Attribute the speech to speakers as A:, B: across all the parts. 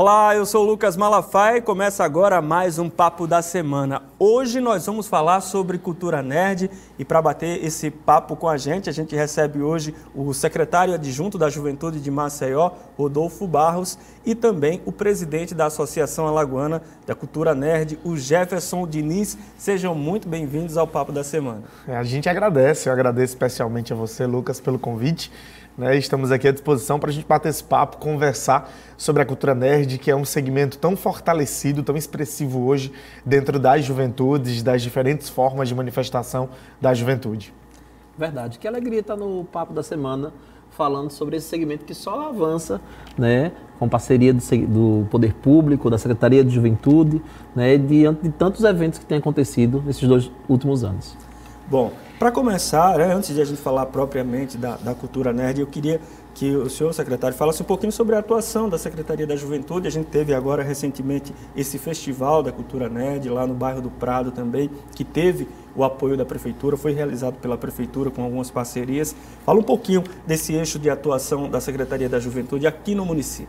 A: Olá, eu sou Lucas Malafaia e começa agora mais um Papo da Semana. Hoje nós vamos falar sobre cultura nerd e para bater esse papo com a gente, a gente recebe hoje o secretário adjunto da Juventude de Maceió, Rodolfo Barros, e também o presidente da Associação Alagoana da Cultura Nerd, o Jefferson Diniz. Sejam muito bem-vindos ao Papo da Semana.
B: É, a gente agradece, eu agradeço especialmente a você, Lucas, pelo convite. Né? Estamos aqui à disposição para a gente bater esse papo, conversar sobre a cultura nerd, que é um segmento tão fortalecido, tão expressivo hoje dentro das juventudes, das diferentes formas de manifestação da juventude.
C: Verdade. Que alegria estar no Papo da Semana falando sobre esse segmento que só avança, né, com parceria do, do Poder Público, da Secretaria de Juventude, né, diante de tantos eventos que têm acontecido nesses dois últimos anos.
A: Bom, para começar, né, antes de a gente falar propriamente da, da cultura nerd, eu queria que o senhor secretário falasse um pouquinho sobre a atuação da Secretaria da Juventude. A gente teve agora recentemente esse festival da cultura nerd lá no bairro do Prado também, que teve o apoio da prefeitura, foi realizado pela prefeitura com algumas parcerias. Fala um pouquinho desse eixo de atuação da Secretaria da Juventude aqui no município.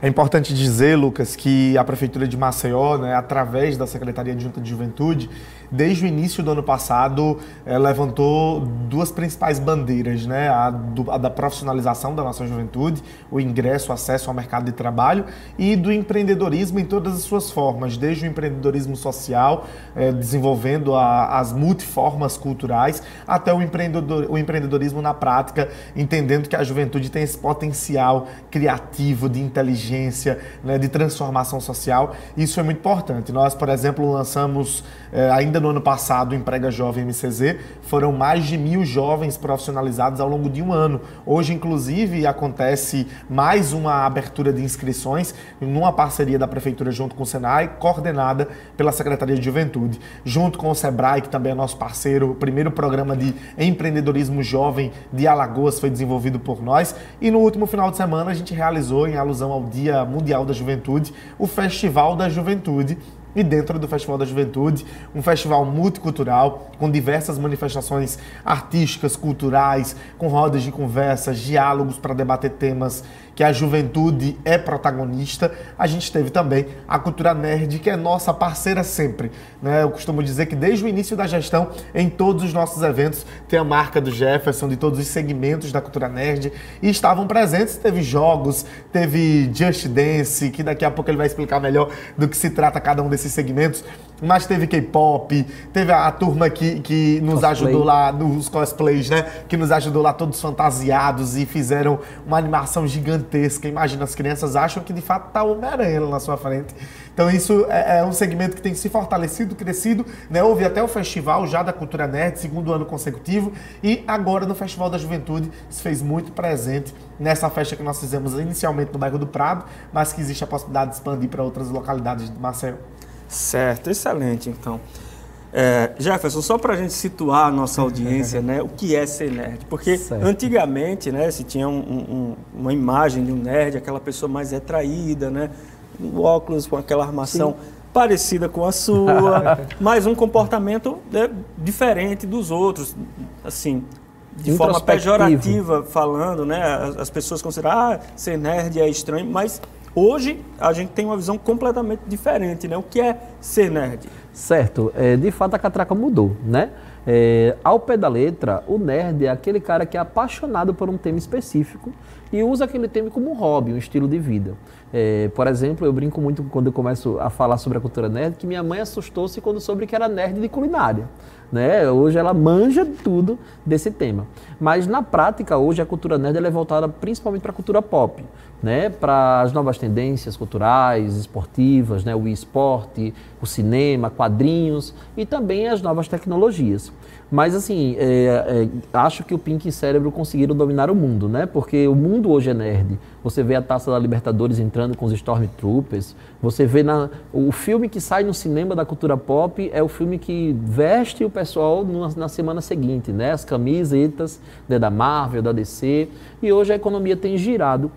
B: É importante dizer, Lucas, que a prefeitura de Maceió, né, através da Secretaria de Junta de Juventude, desde o início do ano passado, é, levantou duas principais bandeiras, né? A, do, a, da profissionalização da nossa juventude, o ingresso, o acesso ao mercado de trabalho e do empreendedorismo em todas as suas formas, desde o empreendedorismo social, é, desenvolvendo a, as multiformas culturais, até o, empreendedor, o empreendedorismo na prática, entendendo que a juventude tem esse potencial criativo, de inteligência, né, de transformação social. Isso é muito importante. Nós, por exemplo, lançamos é, ainda no ano passado, o Emprega Jovem MCZ, foram mais de mil jovens profissionalizados ao longo de um ano. Hoje, inclusive, acontece mais uma abertura de inscrições numa parceria da Prefeitura junto com o Senai, coordenada pela Secretaria de Juventude, junto com o Sebrae, que também é nosso parceiro. O primeiro programa de empreendedorismo jovem de Alagoas foi desenvolvido por nós. E no último final de semana, a gente realizou, em alusão ao Dia Mundial da Juventude, o Festival da Juventude, e dentro do Festival da Juventude, um festival multicultural com diversas manifestações artísticas, culturais, com rodas de conversas, diálogos para debater temas que a juventude é protagonista, a gente teve também a Cultura Nerd, que é nossa parceira sempre. Né? Eu costumo dizer que desde o início da gestão, em todos os nossos eventos, tem a marca do Jefferson, de todos os segmentos da Cultura Nerd, e estavam presentes. Teve jogos, teve Just Dance, que daqui a pouco ele vai explicar melhor do que se trata cada um desses segmentos mas teve K-pop, teve a, a, turma que, que nos Cosplay. ajudou lá nos cosplays, né? Que nos ajudou lá todos fantasiados e fizeram uma animação gigantesca. Imagina, as crianças acham que de fato tá o Homem-Aranha na sua frente. Então isso é, é, um segmento que tem se fortalecido, crescido, né? Houve até o festival já da Cultura Nerd, segundo ano consecutivo, e agora no Festival da Juventude se fez muito presente nessa festa que nós fizemos inicialmente no bairro do Prado, mas que existe a possibilidade de expandir para outras localidades de Maceió.
A: Certo, excelente então. É, Jefferson, só para a gente situar a nossa audiência, né, o que é ser nerd? Porque certo. antigamente, né, se tinha um, um, uma imagem de um nerd, aquela pessoa mais retraída, né, um óculos com aquela armação Sim. parecida com a sua, mas um comportamento né, diferente dos outros, assim, de forma pejorativa falando, né, as, as pessoas consideram, ah, ser nerd é estranho, mas Hoje a gente tem uma visão completamente diferente, né? O que é ser nerd?
C: Certo, é, de fato a catraca mudou, né? É, ao pé da letra, o nerd é aquele cara que é apaixonado por um tema específico e usa aquele tema como um hobby, um estilo de vida. É, por exemplo, eu brinco muito quando eu começo a falar sobre a cultura nerd que minha mãe assustou-se quando soube que era nerd de culinária. Né? Hoje ela manja tudo desse tema. Mas na prática, hoje a cultura nerd é voltada principalmente para a cultura pop, né? para as novas tendências culturais, esportivas, né? o esporte, o cinema, quadrinhos e também as novas tecnologias. Mas assim, é, é, acho que o Pink e Cérebro conseguiram dominar o mundo, né? Porque o mundo hoje é nerd. Você vê a taça da Libertadores entrando com os Stormtroopers. Você vê na, o filme que sai no cinema da cultura pop é o filme que veste o pessoal na, na semana seguinte, né? As camisetas né, da Marvel, da DC. E hoje a economia tem girado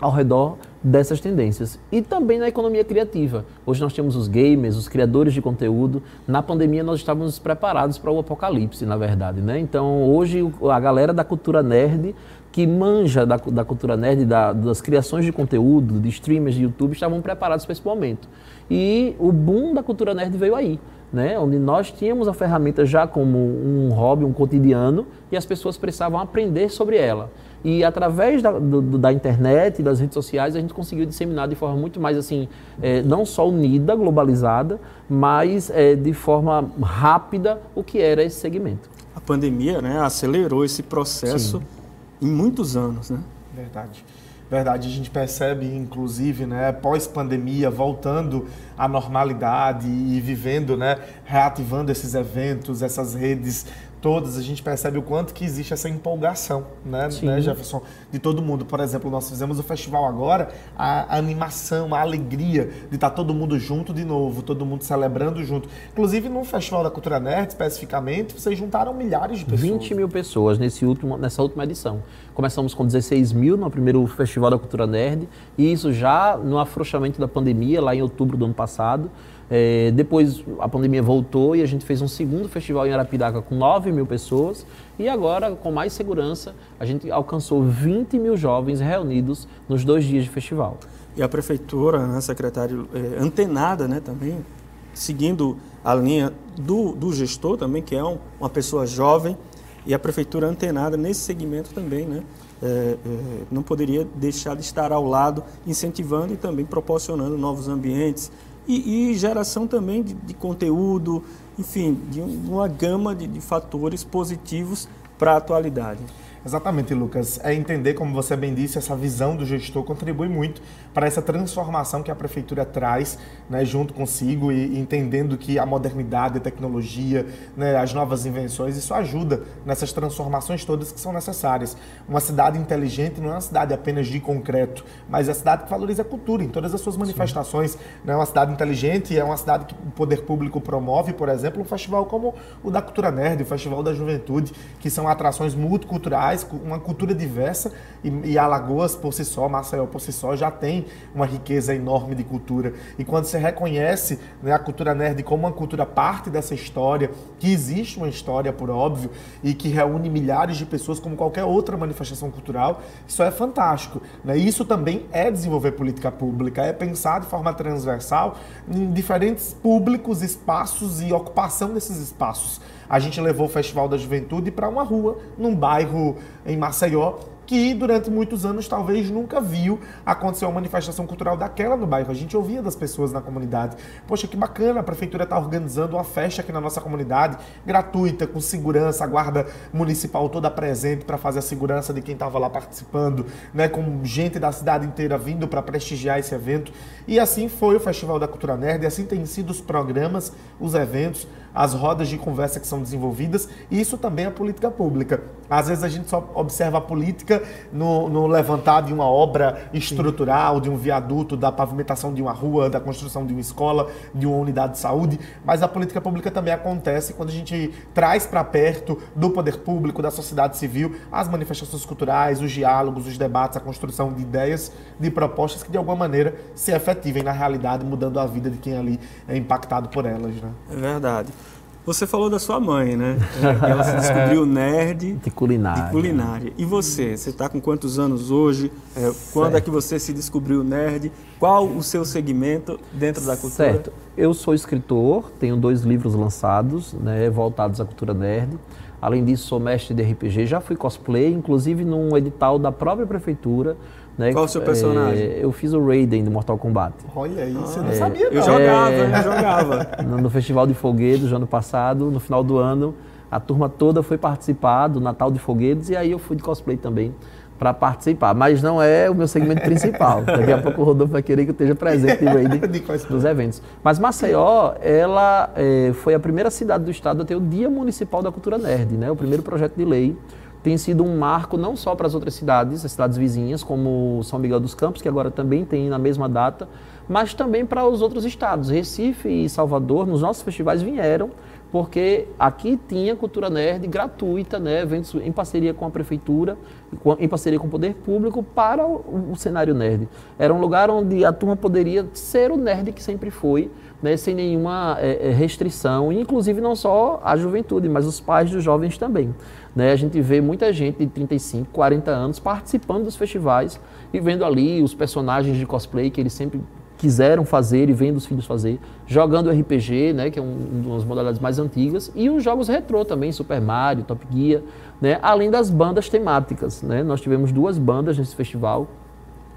C: ao redor dessas tendências. E também na economia criativa. Hoje nós temos os gamers, os criadores de conteúdo. Na pandemia nós estávamos preparados para o apocalipse, na verdade. Né? Então hoje a galera da cultura nerd que manja da, da cultura nerd, da, das criações de conteúdo, de streamers de YouTube, estavam preparados para esse momento. E o boom da cultura nerd veio aí. Né, onde nós tínhamos a ferramenta já como um hobby, um cotidiano, e as pessoas precisavam aprender sobre ela. E através da, do, da internet e das redes sociais, a gente conseguiu disseminar de forma muito mais assim, é, não só unida, globalizada, mas é, de forma rápida o que era esse segmento.
A: A pandemia né, acelerou esse processo Sim. Em muitos anos. Né?
B: Verdade. Verdade, a gente percebe, inclusive, né, pós-pandemia, voltando à normalidade e vivendo, né, reativando esses eventos, essas redes todas, a gente percebe o quanto que existe essa empolgação, né, né, Jefferson, de todo mundo. Por exemplo, nós fizemos o festival agora, a, animação, a alegria de estar todo mundo junto de novo, todo mundo celebrando junto. Inclusive, no Festival da Cultura Nerd, especificamente, vocês juntaram milhares de pessoas.
C: 20 mil pessoas nesse último, nessa última edição. Começamos com 16 mil no primeiro Festival da Cultura Nerd, e isso já no afrouxamento da pandemia, lá em outubro do ano passado. É, depois a pandemia voltou e a gente fez um segundo festival em Arapiraca com 9 mil pessoas. E agora, com mais segurança, a gente alcançou 20 mil jovens reunidos nos dois dias de festival.
A: E a prefeitura, né, secretário, é, antenada né, também, seguindo a linha do, do gestor também, que é um, uma pessoa jovem, e a prefeitura antenada nesse segmento também, né? É, é, não poderia deixar de estar ao lado, incentivando e também proporcionando novos ambientes, e, e geração também de, de, conteúdo, enfim, de uma gama de, de fatores positivos para a atualidade.
B: Exatamente, Lucas. É entender, como você bem disse, essa visão do gestor contribui muito para essa transformação que a prefeitura traz né, junto consigo e entendendo que a modernidade, a tecnologia, né, as novas invenções, isso ajuda nessas transformações todas que são necessárias. Uma cidade inteligente não é uma cidade apenas de concreto, mas é a cidade que valoriza a cultura em todas as suas manifestações. Não é uma cidade inteligente, é uma cidade que o poder público promove, por exemplo, um festival como o da Cultura Nerd, o Festival da Juventude, que são atrações multiculturais uma cultura diversa e, e Alagoas por si só, Maceió por si só já tem uma riqueza enorme de cultura. E quando você reconhece né, a cultura nerd como uma cultura parte dessa história, que existe uma história por óbvio e que reúne milhares de pessoas como qualquer outra manifestação cultural, isso é fantástico. Né? Isso também é desenvolver política pública, é pensar de forma transversal em diferentes públicos, espaços e ocupação desses espaços a gente levou o Festival da Juventude para uma rua, num bairro em Maceió, que durante muitos anos talvez nunca viu acontecer uma manifestação cultural daquela no bairro. A gente ouvia das pessoas na comunidade. Poxa, que bacana, a prefeitura está organizando uma festa aqui na nossa comunidade, gratuita, com segurança, a guarda municipal toda presente para fazer a segurança de quem estava lá participando, né, com gente da cidade inteira vindo para prestigiar esse evento. E assim foi o Festival da Cultura Nerd, e assim têm sido os programas, os eventos, as rodas de conversa que são desenvolvidas, e isso também é política pública. Às vezes a gente só observa a política no, no levantar de uma obra estrutural, Sim. de um viaduto, da pavimentação de uma rua, da construção de uma escola, de uma unidade de saúde, mas a política pública também acontece quando a gente traz para perto do poder público, da sociedade civil, as manifestações culturais, os diálogos, os debates, a construção de ideias, de propostas que de alguma maneira se efetivem na realidade, mudando a vida de quem ali é impactado por elas. Né?
A: É verdade. Você falou da sua mãe, né? É, ela se descobriu nerd
C: de culinária.
A: De culinária. E você? Você está com quantos anos hoje? É, quando é que você se descobriu nerd? Qual o seu segmento dentro da cultura?
C: Certo. Eu sou escritor, tenho dois livros lançados, né, voltados à cultura nerd. Além disso, sou mestre de RPG, já fui cosplay, inclusive num edital da própria prefeitura né?
A: Qual o seu personagem?
C: É, eu fiz o Raiden do Mortal Kombat.
B: Olha aí, você não é, sabia não.
A: Eu jogava, é, eu jogava.
C: No, no Festival de Foguedos, ano passado, no final do ano, a turma toda foi participar do Natal de Foguedos e aí eu fui de cosplay também para participar, mas não é o meu segmento principal. Daqui a pouco o Rodolfo vai querer que eu esteja presente nos eventos. Mas Maceió, ela é, foi a primeira cidade do estado a ter o Dia Municipal da Cultura Nerd, né? O primeiro projeto de lei tem sido um marco não só para as outras cidades, as cidades vizinhas, como São Miguel dos Campos, que agora também tem na mesma data, mas também para os outros estados. Recife e Salvador, nos nossos festivais, vieram porque aqui tinha cultura nerd gratuita, né, eventos em parceria com a prefeitura, em parceria com o poder público para o, cenário nerd. Era um lugar onde a turma poderia ser o nerd que sempre foi, né, sem nenhuma é, restrição, inclusive não só a juventude, mas os pais dos jovens também. Né? A gente vê muita gente de 35, 40 anos participando dos festivais e vendo ali os personagens de cosplay que eles sempre quiseram fazer e vendo os filhos fazer, jogando RPG, né, que é um, uma das modalidades mais antigas, e os jogos retrô também, Super Mario, Top Gear, né, além das bandas temáticas. Né? Nós tivemos duas bandas nesse festival,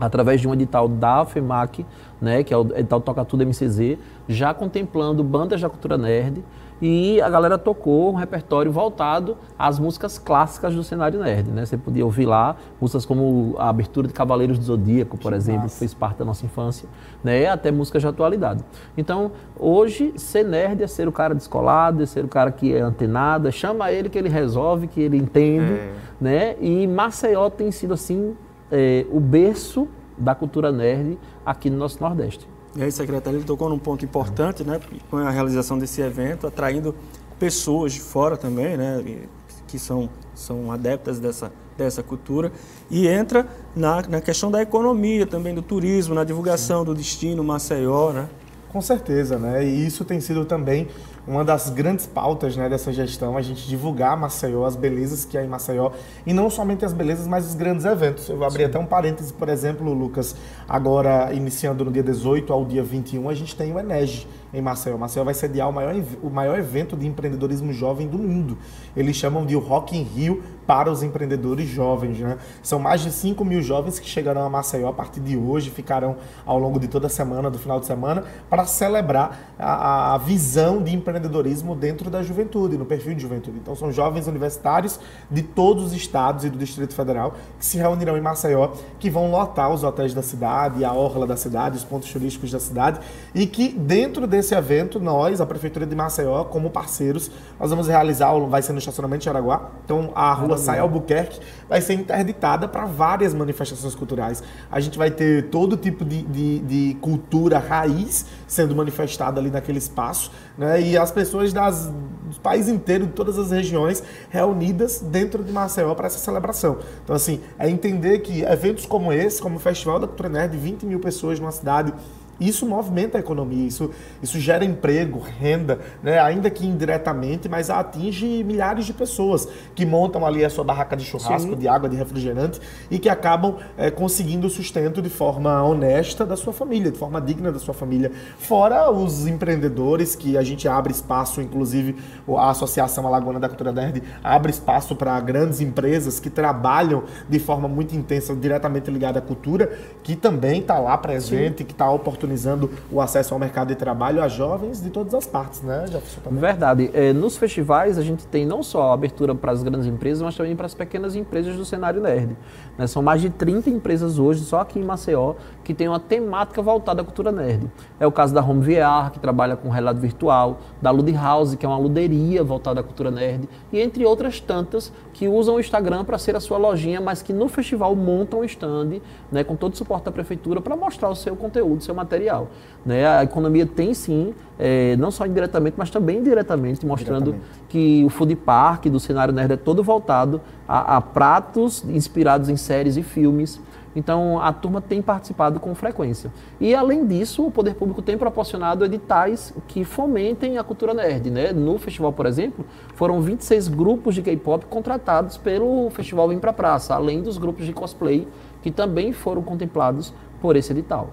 C: através de um edital da FEMAC, né, que é o edital Toca Tudo MCZ, já contemplando bandas da cultura nerd, e a galera tocou um repertório voltado às músicas clássicas do cenário nerd, né? Você podia ouvir lá músicas como a abertura de Cavaleiros do Zodíaco, por que exemplo, massa. que fez parte da nossa infância, né? Até músicas de atualidade. Então, hoje, ser nerd é ser o cara descolado, é ser o cara que é antenado, é chama ele que ele resolve, que ele entende, é. né? E Maceió tem sido, assim, é, o berço da cultura nerd aqui no nosso Nordeste.
A: E aí, secretário, ele tocou num ponto importante, né, com a realização desse evento, atraindo pessoas de fora também, né, que são, são adeptas dessa, dessa cultura, e entra na, na questão da economia também, do turismo, na divulgação Sim. do destino Maceió, né?
B: Com certeza, né, e isso tem sido também uma das grandes pautas né, dessa gestão, a gente divulgar Maceió, as belezas que há em Maceió, e não somente as belezas, mas os grandes eventos. Eu vou abrir Sim. até um parêntese, por exemplo, Lucas, agora iniciando no dia 18 ao dia 21, a gente tem o Enege em Maceió. Maceió vai sediar o maior, o maior evento de empreendedorismo jovem do mundo. Eles chamam de Rock in Rio para os empreendedores jovens. Né? São mais de 5 mil jovens que chegarão a Maceió a partir de hoje, ficarão ao longo de toda a semana, do final de semana, para celebrar a, a visão de empreendedorismo dentro da juventude, no perfil de juventude. Então, são jovens universitários de todos os estados e do Distrito Federal que se reunirão em Maceió, que vão lotar os hotéis da cidade, a orla da cidade, os pontos turísticos da cidade, e que dentro desse evento, nós, a Prefeitura de Maceió, como parceiros, nós vamos realizar, vai ser no estacionamento de Araguá, então a rua Sai Albuquerque vai ser interditada para várias manifestações culturais. A gente vai ter todo tipo de, de, de cultura raiz sendo manifestada ali naquele espaço, né? E as pessoas das, do país inteiro, de todas as regiões, reunidas dentro de Maceió para essa celebração. Então, assim, é entender que eventos como esse, como o Festival da Cultura Nerd, 20 mil pessoas numa cidade isso movimenta a economia, isso, isso gera emprego, renda, né? ainda que indiretamente, mas atinge milhares de pessoas que montam ali a sua barraca de churrasco, Sim. de água, de refrigerante e que acabam é, conseguindo o sustento de forma honesta da sua família, de forma digna da sua família. Fora os empreendedores que a gente abre espaço, inclusive a Associação Alagoana da Cultura Nerd abre espaço para grandes empresas que trabalham de forma muito intensa, diretamente ligada à cultura, que também está lá presente, Sim. que está oportunizando oportunizando o acesso ao mercado de trabalho a jovens de todas as partes, né,
C: Jefferson? Verdade. É, nos festivais a gente tem não só a abertura para as grandes empresas, mas também para as pequenas empresas do cenário nerd. Né? São mais de 30 empresas hoje, só aqui em Maceió, que tem uma temática voltada à cultura nerd. É o caso da Home VR, que trabalha com relato virtual, da Lude House, que é uma luderia voltada à cultura nerd, e entre outras tantas que usam o Instagram para ser a sua lojinha, mas que no festival montam um stand né, com todo o suporte da prefeitura para mostrar o seu conteúdo, o seu material. Né? A economia tem sim, é, não só indiretamente, mas também diretamente, mostrando diretamente. que o food park do cenário nerd é todo voltado a, a pratos inspirados em séries e filmes. Então a turma tem participado com frequência. E além disso, o poder público tem proporcionado editais que fomentem a cultura nerd. Né? No festival, por exemplo, foram 26 grupos de K-pop contratados pelo festival Vem Pra Praça, além dos grupos de cosplay que também foram contemplados por esse edital.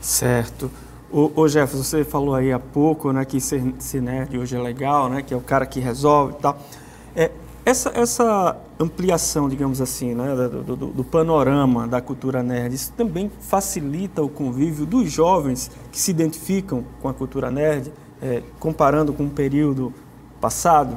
A: Certo. O, o Jefferson, você falou aí há pouco né, que ser, ser nerd hoje é legal, né, que é o cara que resolve e tal. É, essa, essa ampliação, digamos assim, né, do, do, do, panorama da cultura nerd, isso também facilita o convívio dos jovens que se identificam com a cultura nerd, é, comparando com o período passado,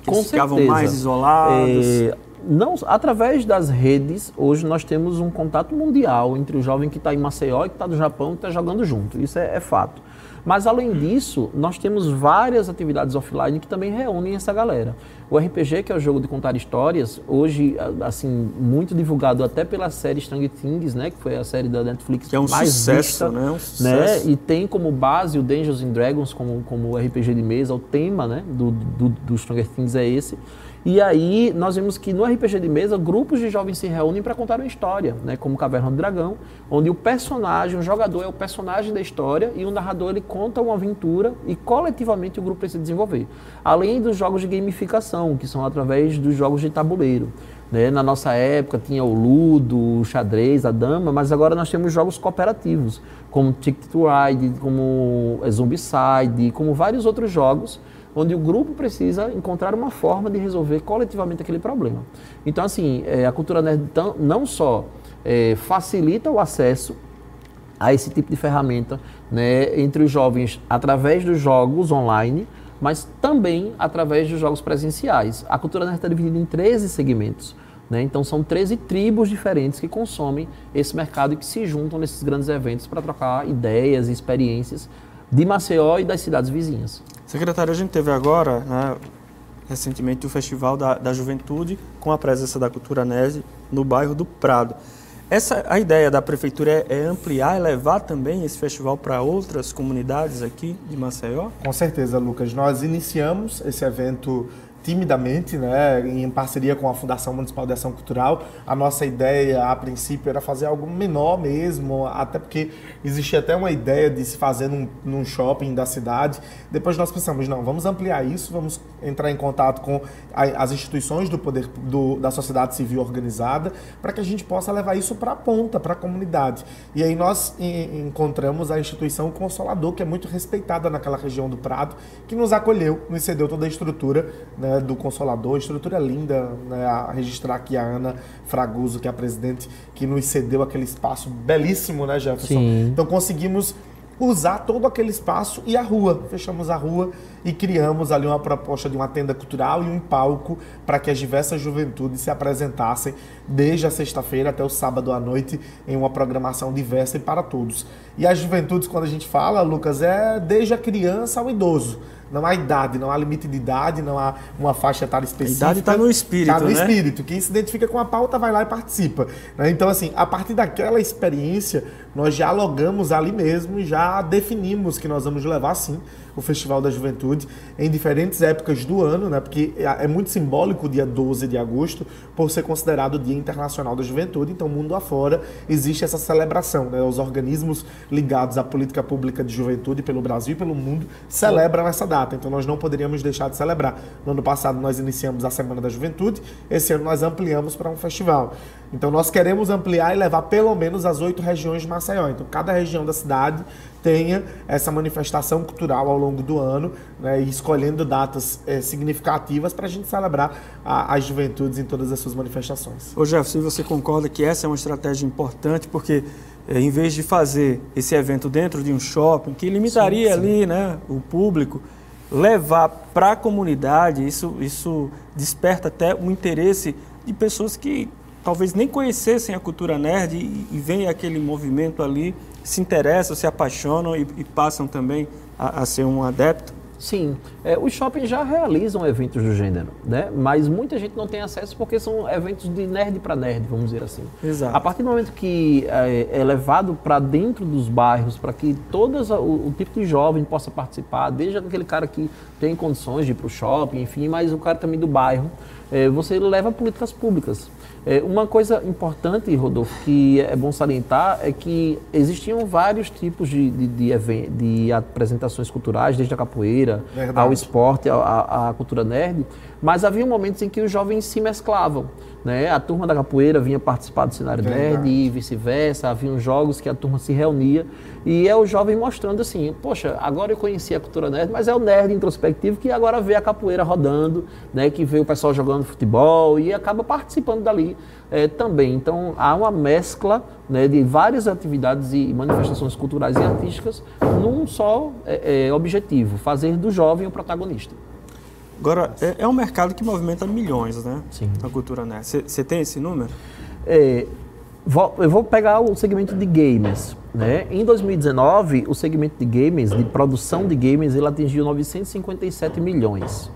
A: que
C: com
A: ficavam mais isolados.
C: É, não, através das redes, hoje nós temos um contato mundial entre o jovem que está em Maceió e que está no Japão e está jogando junto. Isso é, é fato. Mas além disso, nós temos várias atividades offline que também reúnem essa galera. O RPG, que é o jogo de contar histórias, hoje, assim, muito divulgado até pela série Stranger Things, né? Que foi a série da Netflix
A: que é um mais sucesso, vista, né? Um
C: né? sucesso. Né? E tem como base o Dungeons and Dragons como, como RPG de mesa, o tema, né? Do, do, do Stranger Things é esse. E aí nós vemos que no RPG de mesa, grupos de jovens se reúnem para contar uma história, né? como Caverna do Dragão, onde o personagem, o jogador é o personagem da história e o narrador ele conta uma aventura e coletivamente o grupo precisa desenvolver. Além dos jogos de gamificação, que são através dos jogos de tabuleiro. Né? Na nossa época tinha o Ludo, o xadrez, a dama, mas agora nós temos jogos cooperativos, como Ticket to Ride, como Zombicide, como vários outros jogos onde o grupo precisa encontrar uma forma de resolver coletivamente aquele problema. Então, assim, é, a cultura nerd não só é, facilita o acesso a esse tipo de ferramenta né, entre os jovens através dos jogos online, mas também através dos jogos presenciais. A cultura nerd está dividida em 13 segmentos. Né? Então são 13 tribos diferentes que consomem esse mercado e que se juntam nesses grandes eventos para trocar ideias e experiências de Maceió e das cidades vizinhas.
A: Secretário, a gente teve agora, né, recentemente, o Festival da, da Juventude com a presença da Cultura Nerd no bairro do Prado. Essa, a ideia da prefeitura é, é ampliar, e levar também esse festival para outras comunidades aqui de Maceió?
B: Com certeza, Lucas. Nós iniciamos esse evento timidamente, né, em parceria com a Fundação Municipal de Ação Cultural. A nossa ideia, a princípio, era fazer algo menor mesmo, até porque existia até uma ideia de se fazer num, num shopping da cidade. Depois nós pensamos, não, vamos ampliar isso, vamos entrar em contato com a, as instituições do poder do, da sociedade civil organizada, para que a gente possa levar isso para a ponta, para a comunidade. E aí nós em, encontramos a instituição Consolador, que é muito respeitada naquela região do Prado, que nos acolheu, nos cedeu toda a estrutura, né, do Consolador, estrutura linda, né, a registrar aqui a Ana Fraguso, que é a presidente, que nos cedeu aquele espaço belíssimo, né, Jefferson? Sim. Então conseguimos usar todo aquele espaço e a rua. Fechamos a rua e criamos ali uma proposta de uma tenda cultural e um palco para que as diversas juventudes se apresentassem desde a sexta-feira até o sábado à noite em uma programação diversa e para todos. E as juventudes, quando a gente fala, Lucas, é desde a criança ao idoso. Não há idade, não há limite de idade, não há uma faixa etária específica.
A: A idade está no espírito, Está
B: no né? espírito. Quem se identifica com a pauta vai lá e participa. Né? Então, assim, a partir daquela experiência, nós dialogamos ali mesmo e já definimos que nós vamos levar, sim, o Festival da Juventude em diferentes épocas do ano, né? Porque é, é muito simbólico o dia 12 de agosto por ser considerado o Dia Internacional da Juventude. Então, mundo afora existe essa celebração, né? Os organismos ligados à política pública de juventude pelo Brasil e pelo mundo celebram essa data. Então, nós não poderíamos deixar de celebrar. No ano passado nós iniciamos a Semana da Juventude. Esse ano nós ampliamos para um festival. Então, nós queremos ampliar e levar pelo menos as oito regiões de Maceió. Então, cada região da cidade tenha essa manifestação cultural ao longo do ano, né, e escolhendo datas é, significativas para a gente celebrar a, as juventudes em todas as suas manifestações.
A: Ô Jeff, se você concorda que essa é uma estratégia importante, porque é, em vez de fazer esse evento dentro de um shopping, que limitaria sim, sim. ali né, o público, levar para a comunidade, isso, isso desperta até o interesse de pessoas que talvez nem conhecessem a cultura nerd e, e veem aquele movimento ali se interessam, se apaixonam e, e passam também a, a, ser um adepto?
C: Sim, é, os shoppings já realizam eventos do gênero, né? mas muita gente não tem acesso porque são eventos de nerd para nerd, vamos dizer assim.
A: Exato.
C: A partir do momento que é, é levado para dentro dos bairros, para que todo o, o, tipo de jovem possa participar, desde aquele cara que tem condições de ir para o shopping, enfim, mas o cara também do bairro, é, você leva políticas públicas. É, uma coisa importante, Rodolfo, que é bom salientar, é que existiam vários tipos de, de, de, de apresentações culturais, desde a capoeira Verdade. ao esporte, à cultura nerd, mas havia momentos em que os jovens se mesclavam. Né? A turma da capoeira vinha participar do cenário Verdade. nerd e vice-versa. Havia jogos que a turma se reunia e é o jovem mostrando assim: poxa, agora eu conheci a cultura nerd, mas é o nerd introspectivo que agora vê a capoeira rodando, né? que vê o pessoal jogando futebol e acaba participando dali é, também. Então há uma mescla né, de várias atividades e manifestações culturais e artísticas num só é, é, objetivo: fazer do jovem o protagonista.
A: Agora, é, é, um mercado que movimenta milhões, né? Sim. Na cultura nerd. Você tem esse número?
C: É, Eu vou pegar o segmento de games. Né? Em 2019, o segmento de games, de produção de games, ele atingiu 957 milhões.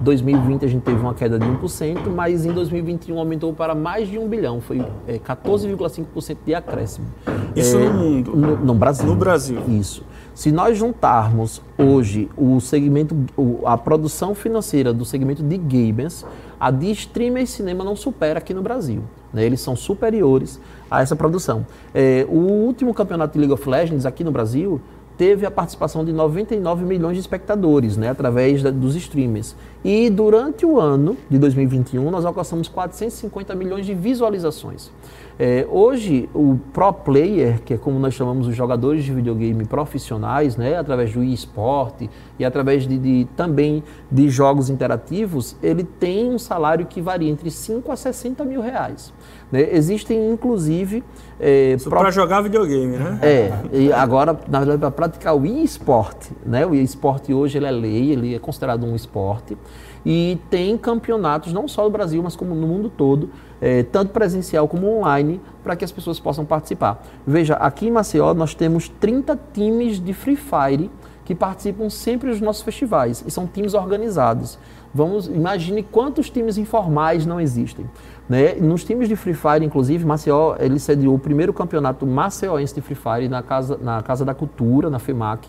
C: 2020 a gente teve uma queda de 1%, mas em 2021 aumentou para mais de 1 bilhão, foi é, 14,5% de acréscimo.
A: Isso é, no mundo?
C: No, no, Brasil.
A: No Brasil.
C: Isso. Se nós juntarmos hoje o segmento, a produção financeira do segmento de games, a de streamer cinema não supera aqui no Brasil. Né? Eles são superiores a essa produção. É, o último campeonato de League of Legends aqui no Brasil teve a participação de 99 milhões de espectadores, né, através da, dos streamers. E durante o ano de 2021, nós alcançamos 450 milhões de visualizações. É, hoje, o pro player, que é como nós chamamos os jogadores de videogame profissionais, né, através do eSport e através de, de, também de jogos interativos, ele tem um salário que varia entre 5 a 60 mil reais. Né? Existem, inclusive...
A: É, pro... Para jogar videogame, né?
C: É, e agora, na verdade, para praticar o eSport. Né? O eSport hoje ele é lei, ele é considerado um esporte. E tem campeonatos, não só no Brasil, mas como no mundo todo, é, tanto presencial como online, para que as pessoas possam participar. Veja, aqui em Maceió nós temos 30 times de Free Fire que participam sempre dos nossos festivais, e são times organizados. Vamos, imagine quantos times informais não existem. Né? Nos times de Free Fire, inclusive, Maceió, ele sediou o primeiro campeonato maceioense de Free Fire na Casa, na Casa da Cultura, na FEMAC.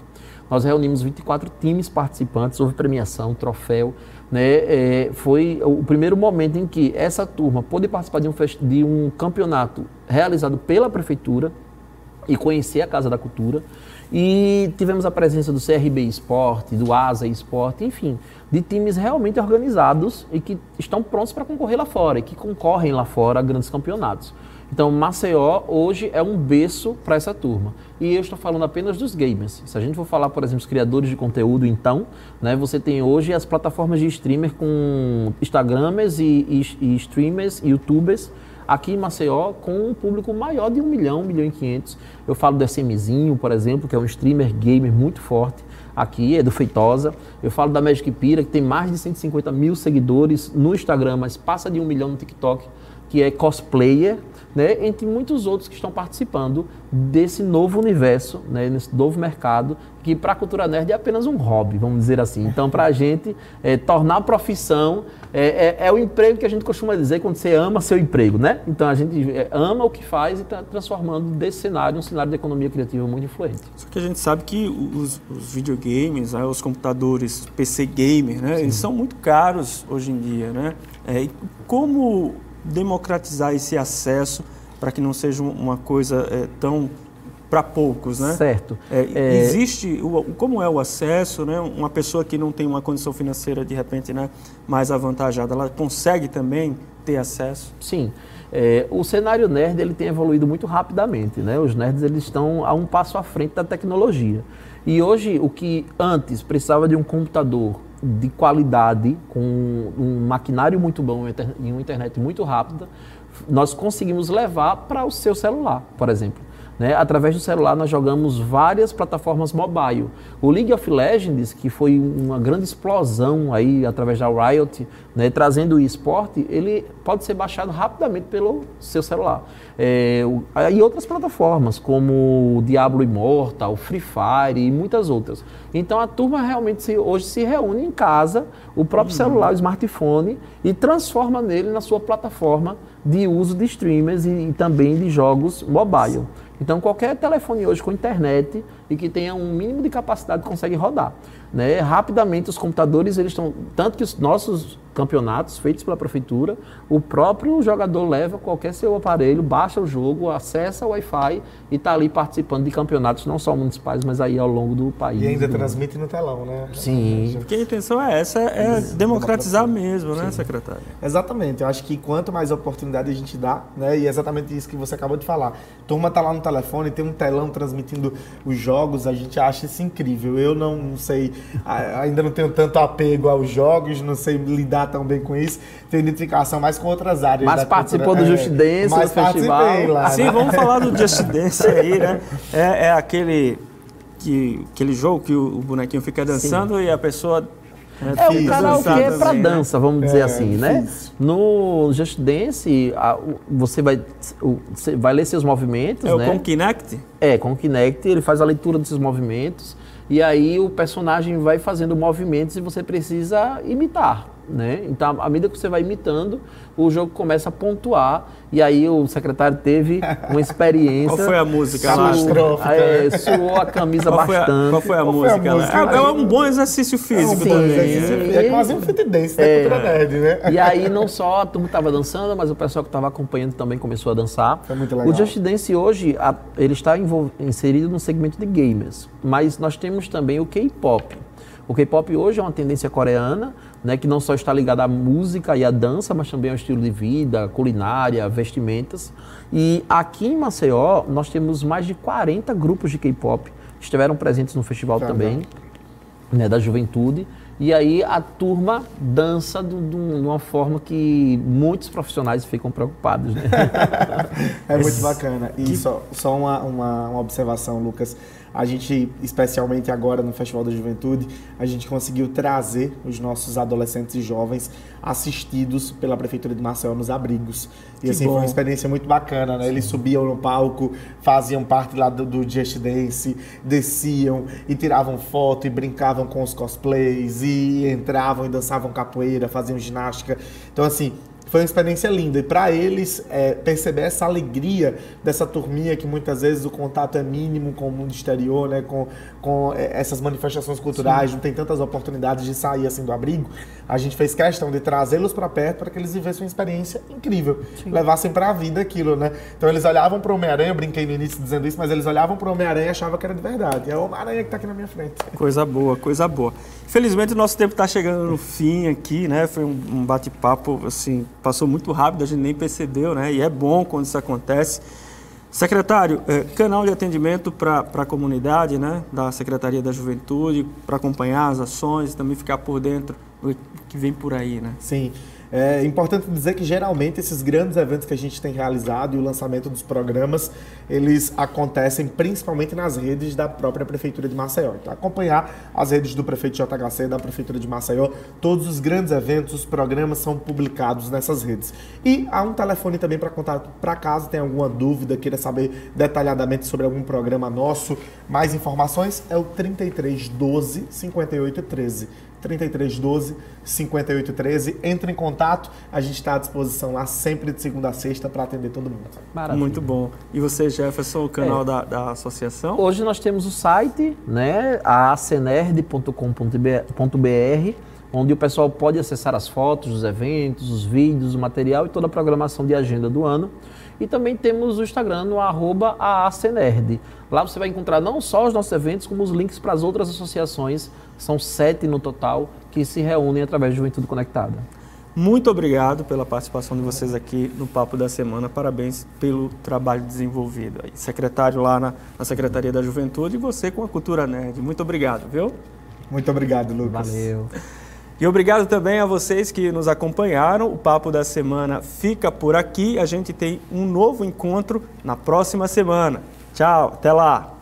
C: Nós reunimos 24 times participantes, houve premiação, troféu né, é, foi o primeiro momento em que essa turma pôde participar de um, de um campeonato realizado pela prefeitura e conhecer a Casa da Cultura. E tivemos a presença do CRB Esporte, do ASA Esporte, enfim, de times realmente organizados e que estão prontos para concorrer lá fora e que concorrem lá fora a grandes campeonatos. Então, Maceió hoje é um berço para essa turma. E eu estou falando apenas dos gamers. Se a gente for falar, por exemplo, os criadores de conteúdo, então, né, você tem hoje as plataformas de streamer com Instagramers e, e, e streamers, youtubers, aqui em Maceió com um público maior de 1 milhão, 1 milhão e 500. Eu falo do SMzinho, por exemplo, que é um streamer gamer muito forte aqui, é do Feitosa. Eu falo da Magic Pira, que tem mais de 150 mil seguidores no Instagram, mas passa de 1 milhão no TikTok, que é cosplayer né, entre muitos outros que estão participando desse novo universo, né, nesse novo mercado, que para a cultura nerd é apenas um hobby, vamos dizer assim. Então, para a gente, é, tornar profissão é, é, é, o emprego que a gente costuma dizer quando você ama seu emprego, né? Então, a gente é, ama o que faz e está transformando desse cenário um cenário de economia criativa muito influente.
A: Só que a gente sabe que os, os videogames, né, os computadores PC gamer, né, eles são muito caros hoje em dia, né? É, como democratizar esse acesso para que não seja uma coisa é, tão para poucos, né?
C: Certo.
A: É, é... Existe, o, como é o acesso, né? Uma pessoa que não tem uma condição financeira, de repente, né, mais avantajada, ela consegue também ter acesso?
C: Sim. É, o cenário nerd ele tem evoluído muito rapidamente, né? Os nerds eles estão a um passo à frente da tecnologia. E hoje o que antes precisava de um computador de qualidade, com um maquinário muito bom e uma internet muito rápida, nós conseguimos levar para o seu celular, por exemplo. Né? Através do celular nós jogamos várias plataformas mobile. O League of Legends, que foi uma grande explosão aí através da Riot, né? trazendo o esporte, ele pode ser baixado rapidamente pelo seu celular. É, e outras plataformas, como o Diablo Immortal, Free Fire e muitas outras. Então a turma realmente se, hoje se reúne em casa, o próprio uhum. celular, o smartphone, e transforma nele na sua plataforma de uso de streamers e, e também de jogos mobile. Então, qualquer telefone hoje com internet e que tenha um mínimo de capacidade consegue rodar. Né? Rapidamente, os computadores, eles estão. Tanto que os nossos campeonatos feitos pela prefeitura, o próprio jogador leva qualquer seu aparelho, baixa o jogo, acessa o Wi-Fi e está ali participando de campeonatos, não só municipais, mas aí ao longo do país.
B: E ainda transmite no telão, né?
C: Sim.
A: Porque a intenção é essa, é democratizar mesmo, né, Sim. secretário?
B: Exatamente. Eu acho que quanto mais oportunidade a gente dá, né, e é exatamente isso que você acabou de falar. Turma tá lá no telefone, tem um telão transmitindo os jogos, a gente acha isso incrível. Eu não, não sei, ainda não tenho tanto apego aos jogos, não sei lidar tão bem com isso, tem identificação mais com outras áreas.
C: Mas participou cultura. do é, Just Dance, mas do festival.
A: Lá, Sim, né? vamos falar do Just Dance aí, né? É, é aquele, que, aquele jogo que o, o bonequinho fica dançando Sim. e a pessoa
C: É, é o karaokê para né? dança, vamos dizer é, assim, né? No Just Dance, a, você, vai, você vai ler seus movimentos,
A: é
C: né?
A: É o com Kinect?
C: É, com Kinect, ele faz a leitura desses movimentos e aí o personagem vai fazendo movimentos e você precisa imitar. Né? Então, à medida que você vai imitando, o jogo começa a pontuar. E aí o secretário teve uma experiência.
A: qual foi a música
C: lá? É, suou a camisa
A: qual
C: bastante.
A: Foi a, qual foi a qual música? Foi a música é, é, um bom exercício físico
B: é
A: um também.
B: Exercício, é quase um fit dance da é, cultura nerd, né?
C: E aí não só a turma estava dançando, mas o pessoal que estava acompanhando também começou a dançar.
B: Foi muito legal.
C: O Just Dance hoje, a, ele está inserido no segmento de gamers. Mas nós temos também o K-pop. O K-pop hoje é uma tendência coreana, né, que não só está ligada à música e à dança, mas também ao estilo de vida, culinária, vestimentas. E aqui em Maceió, nós temos mais de 40 grupos de K-pop que estiveram presentes no festival também, né, da juventude. E aí a turma dança de uma forma que muitos profissionais ficam preocupados. Né?
B: é muito bacana. E só, só uma, uma, uma observação, Lucas. A gente, especialmente agora no Festival da Juventude, a gente conseguiu trazer os nossos adolescentes e jovens assistidos pela Prefeitura de Maceió nos abrigos. E que assim, bom. foi uma experiência muito bacana, né? Eles subiam no palco, faziam parte lá do, do Just Dance, desciam e tiravam foto e brincavam com os cosplays e entravam e dançavam capoeira, faziam ginástica. Então, assim, foi uma experiência linda. E para eles, é, perceber essa alegria dessa turminha que muitas vezes o contato é mínimo com o mundo exterior, né? com, com é, essas manifestações culturais, Sim. não tem tantas oportunidades de sair assim do abrigo, a gente fez questão de trazê-los para perto para que eles vivessem uma experiência incrível, Sim. levassem para a vida aquilo, né? Então eles olhavam para o Homem-Aranha, eu brinquei no início dizendo isso, mas eles olhavam para o Homem-Aranha e achavam que era de verdade. É o Homem-Aranha que está aqui na minha frente.
A: Coisa boa, coisa boa. Infelizmente o nosso tempo está chegando no fim aqui, né? Foi um, um bate-papo assim passou muito rápido, a gente nem percebeu, né? E é bom quando isso acontece. Secretário, é, canal de atendimento para a comunidade, né? Da Secretaria da Juventude, para acompanhar as ações, também ficar por dentro do que vem por aí, né?
B: Sim. É importante dizer que geralmente esses grandes eventos que a gente tem realizado e o lançamento dos programas, eles acontecem principalmente nas redes da própria Prefeitura de Maceió. Então, acompanhar as redes do prefeito JHC, da Prefeitura de Maceió, todos os grandes eventos, os programas são publicados nessas redes. E há um telefone também para contato para caso tem alguma dúvida, queira saber detalhadamente sobre algum programa nosso, mais informações é o 33 12 58 13. 3312 5813. Entre em contato, a gente está à disposição lá sempre de segunda a sexta para atender todo mundo.
A: Maravilha. Muito bom. E você, Jefferson, o canal é. da, da associação?
C: Hoje nós temos o site, né, acenerd.com.br, onde o pessoal pode acessar as fotos, os eventos, os vídeos, o material e toda a programação de agenda do ano. E também temos o Instagram no arroba AACNerd. Lá você vai encontrar não só os nossos eventos, como os links para as outras associações são sete no total que se reúnem através de Juventude Conectada.
A: Muito obrigado pela participação de vocês aqui no Papo da Semana. Parabéns pelo trabalho desenvolvido. Aí, secretário lá na, na Secretaria da Juventude e você com a Cultura Nerd. Muito obrigado, viu?
B: Muito obrigado, Lucas.
C: Valeu.
A: E obrigado também a vocês que nos acompanharam. O Papo da Semana fica por aqui. A gente tem um novo encontro na próxima semana. Tchau, até lá.